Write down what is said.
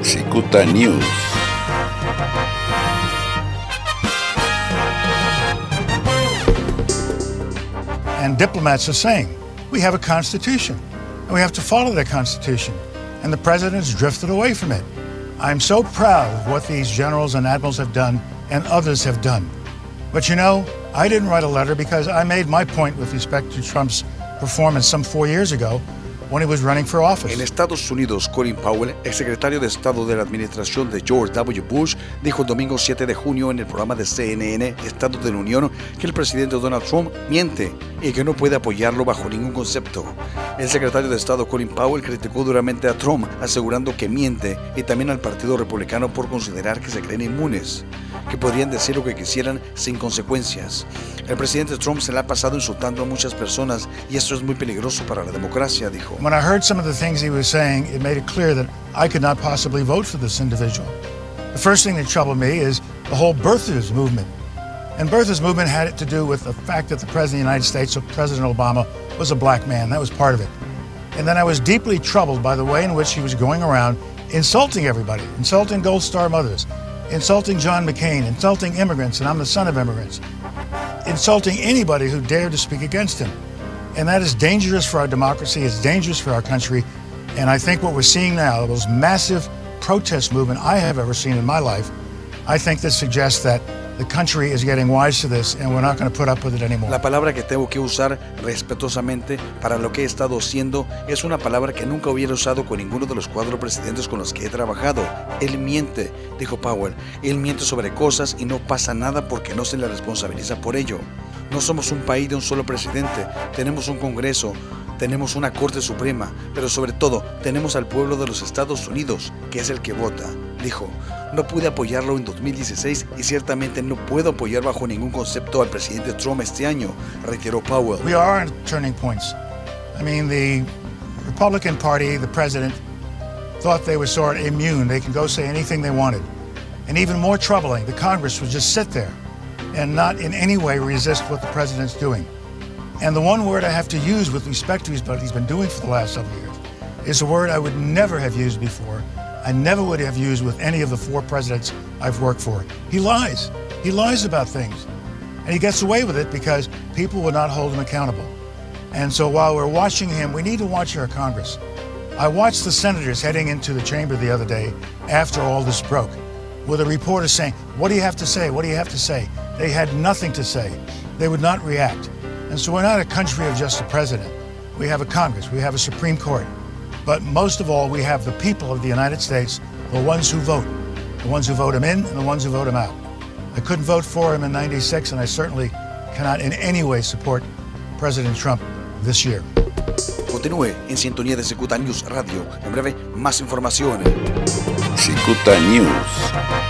Cicuta News. And diplomats are saying we have a constitution and we have to follow that constitution. And the president's drifted away from it. I'm so proud of what these generals and admirals have done and others have done. But you know, I didn't write a letter because I made my point with respect to Trump's performance some four years ago when he was running for office. En Estados Unidos, Colin Powell, exsecretario de Estado de la administración de George W. Bush, dijo el domingo 7 de junio en el programa de CNN Estado de la Unión que el presidente Donald Trump miente y que no puede apoyarlo bajo ningún concepto. El secretario de Estado Colin Powell criticó duramente a Trump, asegurando que miente y también al Partido Republicano por considerar que se creen inmunes, que podrían decir lo que quisieran sin consecuencias. El presidente Trump se le ha pasado insultando a muchas personas y esto es muy peligroso para la democracia, dijo. When I heard some of the things he was saying, it made it clear that I could not possibly vote for this individual. The first thing that troubled me is the whole birthers movement. And birthers movement had it to do with the fact that the President of the United States, President Obama, was a black man. That was part of it. And then I was deeply troubled by the way in which he was going around insulting everybody, insulting Gold Star mothers, insulting John McCain, insulting immigrants, and I'm the son of immigrants, insulting anybody who dared to speak against him. And that is dangerous for our democracy, it's dangerous for our country. And I think what we're seeing now, the most massive protest movement I have ever seen in my life, I think this suggests that the country is getting wise to this and we're not going to put up with it anymore. La palabra que tengo que usar respetuosamente para lo que he estado haciendo es una palabra que nunca hubiera usado con ninguno de los cuatro presidentes con los que he trabajado. Él miente, dijo Powell. Él miente sobre cosas y no pasa nada porque no se le responsabiliza por ello. No somos un país de un solo presidente, tenemos un Congreso, tenemos una Corte Suprema, pero sobre todo tenemos al pueblo de los Estados Unidos, que es el que vota. Dijo, no pude apoyarlo en 2016 y ciertamente no puedo apoyar bajo ningún concepto al presidente Trump este año, reiteró Powell. We are at turning points. I mean, the Republican Party, the president, thought they were sort of immune. They can go say anything they wanted. And even more troubling, the Congress would just sit there and not in any way resist what the president's doing. And the one word I have to use with respect to what he's been doing for the last several years is a word I would never have used before. I never would have used with any of the four presidents I've worked for. He lies. He lies about things. And he gets away with it because people will not hold him accountable. And so while we're watching him, we need to watch our Congress. I watched the senators heading into the chamber the other day after all this broke, with a reporter saying, What do you have to say? What do you have to say? They had nothing to say. They would not react. And so we're not a country of just a president. We have a Congress, we have a Supreme Court. But most of all, we have the people of the United States, the ones who vote, the ones who vote him in and the ones who vote him out. I couldn't vote for him in 96, and I certainly cannot in any way support President Trump this year. Continúe en sintonía de Cicuta News Radio. En breve, más información. Cicuta News.